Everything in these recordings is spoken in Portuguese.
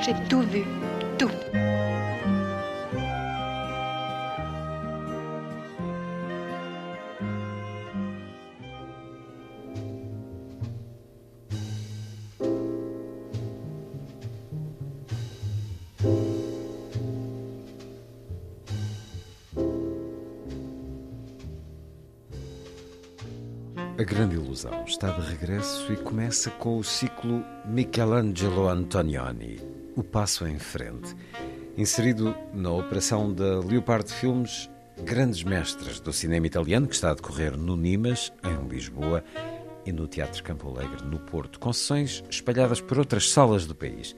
J'ai tout vu. Tout. A Grande Ilusão está de regresso e começa com o ciclo Michelangelo Antonioni, O Passo em Frente, inserido na operação da Leopardo Filmes Grandes Mestres do Cinema Italiano, que está a decorrer no Nimas, em Lisboa, e no Teatro Campo Alegre, no Porto, com sessões espalhadas por outras salas do país.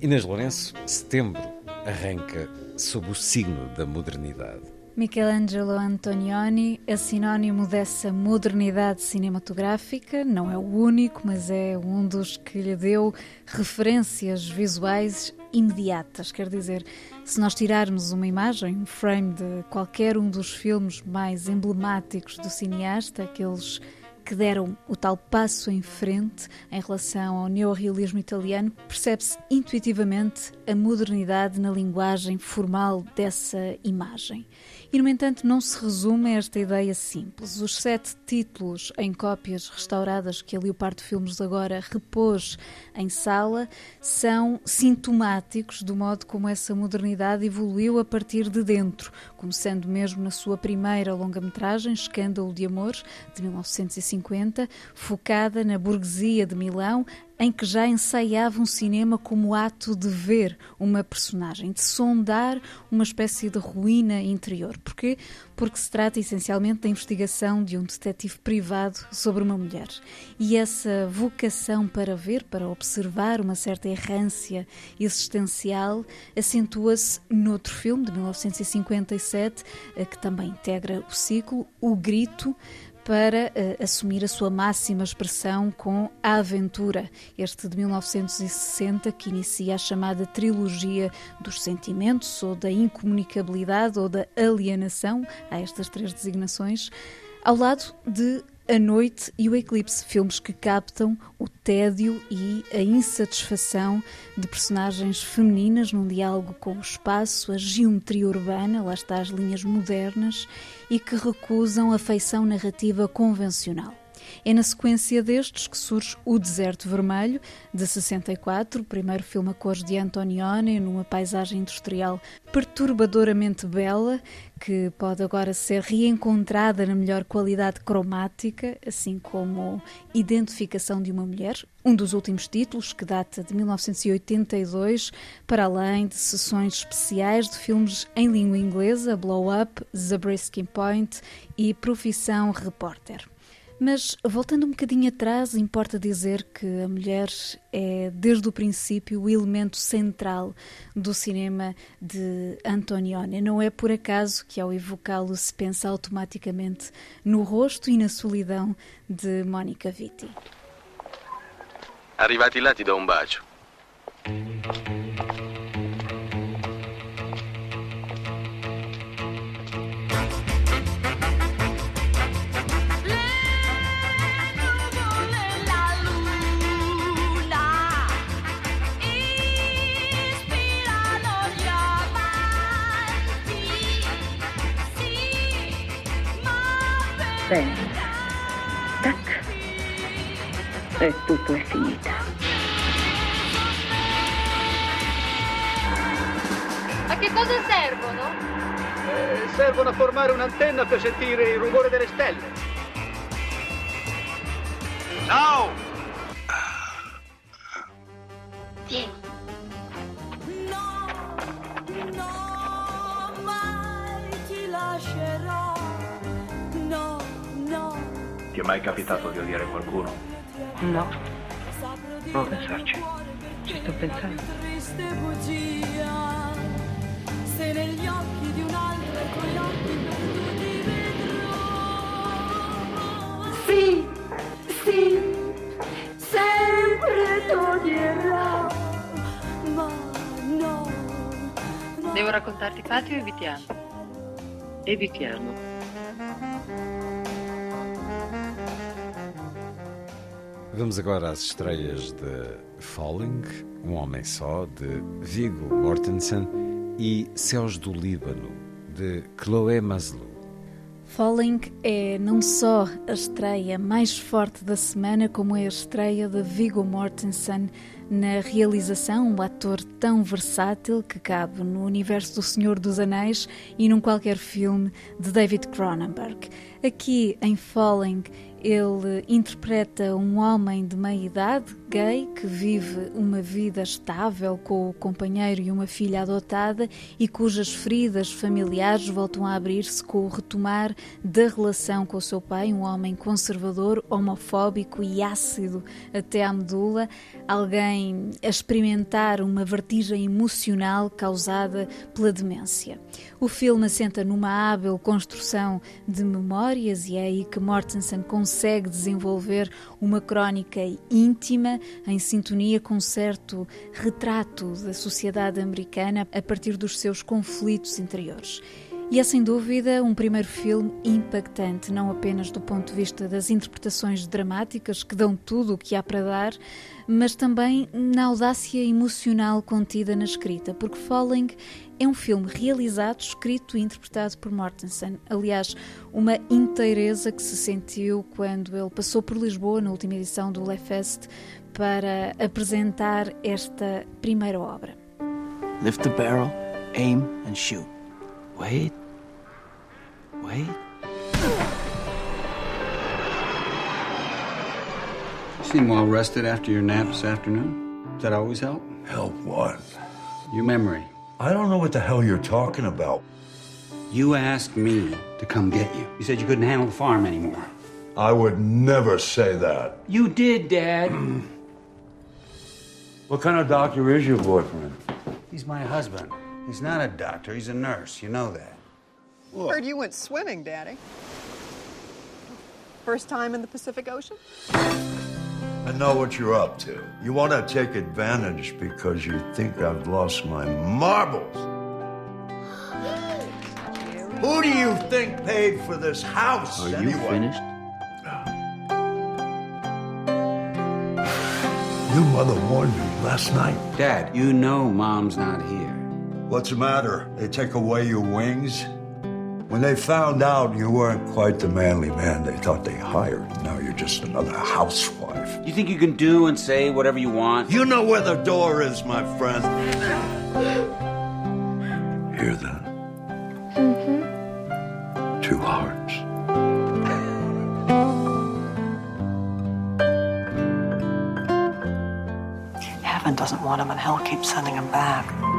Inês Lourenço, setembro arranca sob o signo da modernidade. Michelangelo Antonioni é sinónimo dessa modernidade cinematográfica, não é o único, mas é um dos que lhe deu referências visuais imediatas. Quer dizer, se nós tirarmos uma imagem, um frame de qualquer um dos filmes mais emblemáticos do cineasta, aqueles que deram o tal passo em frente em relação ao neorrealismo italiano, percebe-se intuitivamente a modernidade na linguagem formal dessa imagem. E, no entanto, não se resume a esta ideia simples. Os sete títulos em cópias restauradas que a Leopardo Filmes agora repôs em sala são sintomáticos do modo como essa modernidade evoluiu a partir de dentro, começando mesmo na sua primeira longa-metragem, Escândalo de Amor, de 1950, focada na burguesia de Milão, em que já ensaiava um cinema como ato de ver uma personagem, de sondar uma espécie de ruína interior. Porquê? Porque se trata essencialmente da investigação de um detetive privado sobre uma mulher. E essa vocação para ver, para observar uma certa errância existencial, acentua-se noutro filme de 1957, eh, que também integra o ciclo, O Grito, para uh, assumir a sua máxima expressão com A Aventura, este de 1960, que inicia a chamada trilogia dos sentimentos, ou da incomunicabilidade, ou da alienação, há estas três designações, ao lado de a Noite e o Eclipse, filmes que captam o tédio e a insatisfação de personagens femininas num diálogo com o espaço, a geometria urbana, lá está as linhas modernas, e que recusam a feição narrativa convencional. É na sequência destes que surge O Deserto Vermelho, de 64, o primeiro filme a cores de Antonioni, numa paisagem industrial perturbadoramente bela, que pode agora ser reencontrada na melhor qualidade cromática, assim como Identificação de uma Mulher, um dos últimos títulos, que data de 1982, para além de sessões especiais de filmes em língua inglesa, Blow Up, Zabriskie Point e Profissão Repórter. Mas, voltando um bocadinho atrás, importa dizer que a mulher é, desde o princípio, o elemento central do cinema de Antonioni. Não é por acaso que, ao evocá-lo, se pensa automaticamente no rosto e na solidão de Monica Vitti. Arrivati là ti do un bacio. Bene. Tac. E tutto è finita. A che cosa servono? Eh, servono a formare un'antenna per sentire il rumore delle stelle. Ciao! È mai capitato di odiare qualcuno? No, Prova a pensarci. ci sto pensando. triste bugia se negli occhi di un altro e con gli occhi perduti vedrò Sì, sì, sempre toglierò. ma no Devo raccontarti Patio e Vitiano. Evitiamo. Vamos agora às estreias de Falling, Um Homem Só, de Viggo Mortensen, e Céus do Líbano, de Chloé Maslow. Falling é não só a estreia mais forte da semana, como é a estreia de Viggo Mortensen na realização, um ator tão versátil que cabe no universo do Senhor dos Anéis e num qualquer filme de David Cronenberg. Aqui em Falling, ele interpreta um homem de meia idade, gay, que vive uma vida estável com o companheiro e uma filha adotada e cujas feridas familiares voltam a abrir-se com o retomar da relação com o seu pai, um homem conservador, homofóbico e ácido até à medula, alguém a experimentar uma vertigem emocional causada pela demência. O filme assenta numa hábil construção de memórias e é aí que Mortensen consegue desenvolver uma crónica íntima em sintonia com certo retrato da sociedade americana a partir dos seus conflitos interiores. E é sem dúvida um primeiro filme impactante, não apenas do ponto de vista das interpretações dramáticas que dão tudo o que há para dar, mas também na audácia emocional contida na escrita, porque Falling é um filme realizado, escrito e interpretado por Mortensen. Aliás, uma inteireza que se sentiu quando ele passou por Lisboa na última edição do Le Fest para apresentar esta primeira obra. Lift the barrel, aim, and shoot. Wait. Wait. You seem well rested after your nap this afternoon. Does that always help? Help what? Your memory. I don't know what the hell you're talking about. You asked me to come get you. You said you couldn't handle the farm anymore. I would never say that. You did, Dad. What kind of doctor is your boyfriend? He's my husband. He's not a doctor, he's a nurse. You know that. Heard you went swimming, Daddy. First time in the Pacific Ocean? I know what you're up to. You want to take advantage because you think I've lost my marbles. Who do you think paid for this house? Are you finished? Your mother warned me last night. Dad, you know Mom's not here. What's the matter? They take away your wings? When they found out you weren't quite the manly man they thought they hired, now you're just another housewife. You think you can do and say whatever you want? You know where the door is, my friend. Hear that? Mm-hmm. Two hearts. Heaven doesn't want him, and hell keeps sending him back.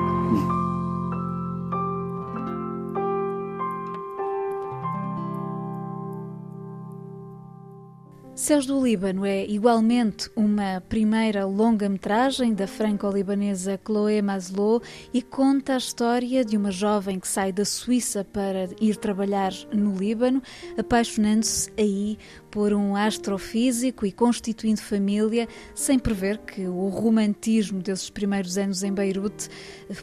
Céus do Líbano é igualmente uma primeira longa-metragem da franco-libanesa Chloé Maslow e conta a história de uma jovem que sai da Suíça para ir trabalhar no Líbano, apaixonando-se aí por um astrofísico e constituindo família, sem prever que o romantismo desses primeiros anos em Beirute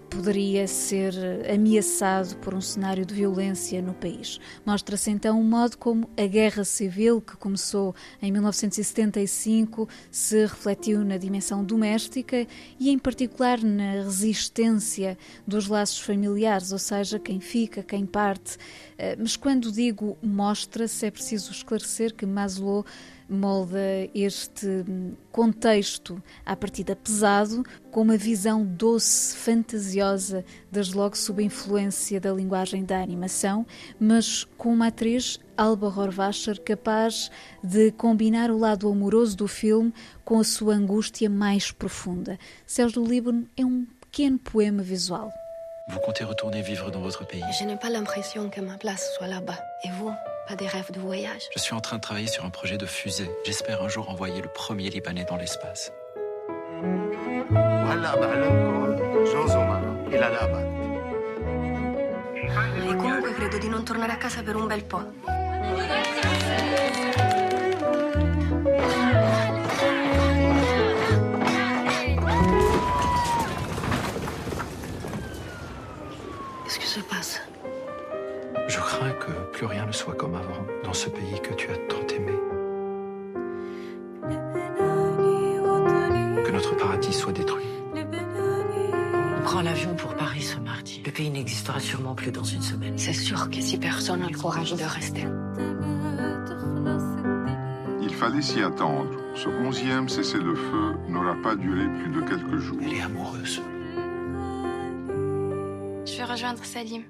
poderia ser ameaçado por um cenário de violência no país. Mostra-se então o modo como a guerra civil, que começou em 1975, se refletiu na dimensão doméstica e, em particular, na resistência dos laços familiares, ou seja, quem fica, quem parte. Mas quando digo mostra-se, é preciso esclarecer que Maslow molda este contexto à partida pesado, com uma visão doce, fantasiosa, desde logo sob a influência da linguagem da animação, mas com uma atriz, Alba Horvacher, capaz de combinar o lado amoroso do filme com a sua angústia mais profunda. Céus do Líbano é um pequeno poema visual. Vous comptez retourner vivre dans votre pays Je n'ai pas l'impression que ma place soit là-bas. Et vous, pas des rêves de voyage. Je suis en train de travailler sur un projet de fusée. J'espère un jour envoyer le premier Libanais dans l'espace. E comunque credo di non tornare a casa per un bel po'. Que si personne n'a le courage de rester. Il fallait s'y attendre. Ce onzième cessez-le-feu n'aura pas duré plus de quelques jours. Elle est amoureuse. Je vais rejoindre Salim.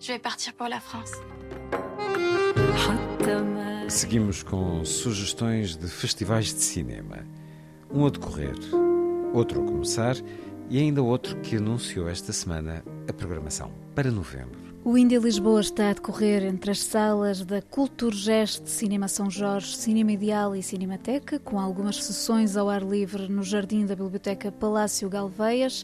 Je vais partir pour la France. Seguimos com sugestões de festivais de cinema. Um a decorrer, outro a começar e ainda outro que anunciou esta semana a programação para novembro. O Índia Lisboa está a decorrer entre as salas da Culturgest, Cinema São Jorge, Cinema Ideal e Cinemateca, com algumas sessões ao ar livre no jardim da Biblioteca Palácio Galveias.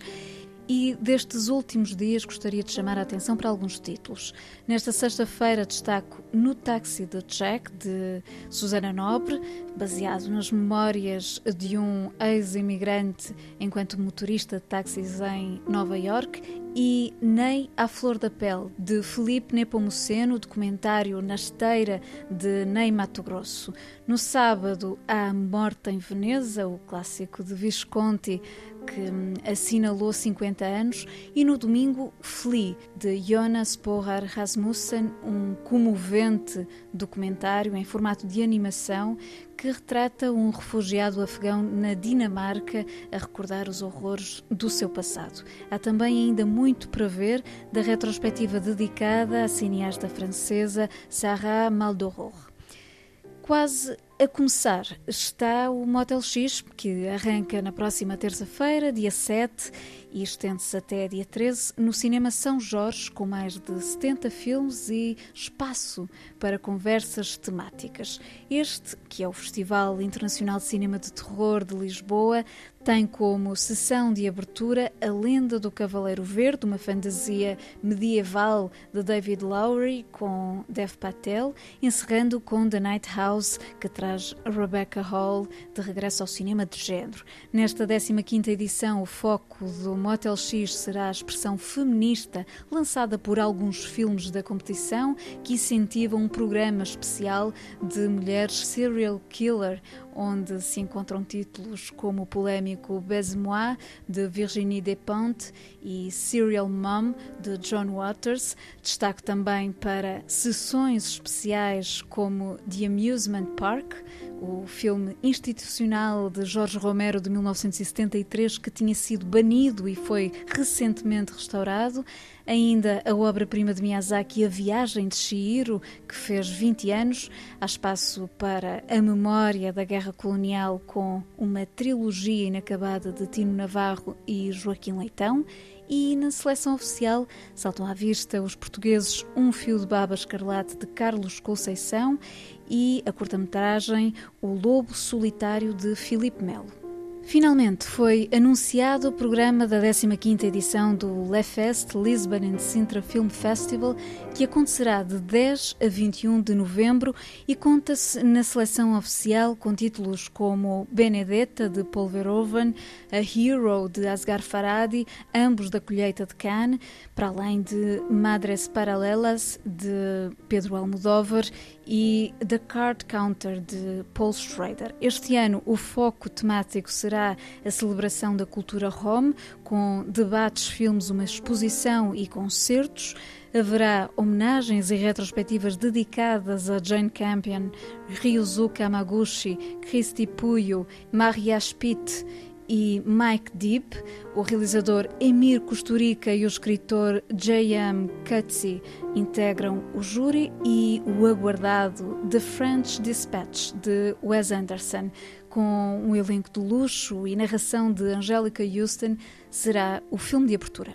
E destes últimos dias gostaria de chamar a atenção para alguns títulos. Nesta sexta-feira destaco No Táxi de Jack, de Susana Nobre, baseado nas memórias de um ex-imigrante enquanto motorista de táxis em Nova York, e Ney à Flor da Pele, de Felipe Nepomuceno, documentário na esteira de Ney Mato Grosso. No sábado, há Morte em Veneza, o clássico de Visconti, que assinalou 50 anos, e no domingo, Flea, de Jonas Pohar Rasmussen, um comovente documentário em formato de animação que retrata um refugiado afegão na Dinamarca a recordar os horrores do seu passado. Há também ainda muito para ver da retrospectiva dedicada à cineasta francesa Sarah Maldoror. Quase a começar está o Motel X, que arranca na próxima terça-feira, dia 7, e estende-se até dia 13, no Cinema São Jorge, com mais de 70 filmes e espaço para conversas temáticas. Este, que é o Festival Internacional de Cinema de Terror de Lisboa, tem como sessão de abertura A Lenda do Cavaleiro Verde, uma fantasia medieval de David Lowry com Dev Patel, encerrando com The Night House, que traz Rebecca Hall de regresso ao cinema de género. Nesta 15ª edição, o foco do Motel X será a expressão feminista lançada por alguns filmes da competição que incentivam um programa especial de mulheres serial killer onde se encontram títulos como o polémico Baise-moi, de Virginie Despentes, e Serial Mom, de John Waters. Destaque também para sessões especiais como The Amusement Park, o filme institucional de Jorge Romero de 1973, que tinha sido banido e foi recentemente restaurado. Ainda a obra-prima de Miyazaki, A Viagem de Chihiro, que fez 20 anos. Há espaço para a memória da guerra colonial com uma trilogia inacabada de Tino Navarro e Joaquim Leitão. E na seleção oficial saltam à vista os portugueses Um Fio de Baba Escarlate de Carlos Conceição e a curta-metragem O Lobo Solitário de Filipe Melo. Finalmente foi anunciado o programa da 15ª edição do LeFest Lisbon and Sintra Film Festival, que acontecerá de 10 a 21 de novembro e conta-se na seleção oficial com títulos como Benedetta de Paul Verhoeven, A Hero de Asghar Farhadi, ambos da colheita de Cannes, para além de Madres Paralelas de Pedro Almodóvar e The Card Counter de Paul Schrader. Este ano o foco temático será a celebração da cultura rom, com debates, filmes, uma exposição e concertos. Haverá homenagens e retrospectivas dedicadas a Jane Campion, Ryuzuka Amaguchi, Christy Puyo, Maria Spitt e Mike Deep, o realizador Emir Kusturica e o escritor J.M. Cutsi integram o júri e o aguardado The French Dispatch de Wes Anderson, com um elenco de luxo e narração de Angélica Houston, será o filme de abertura.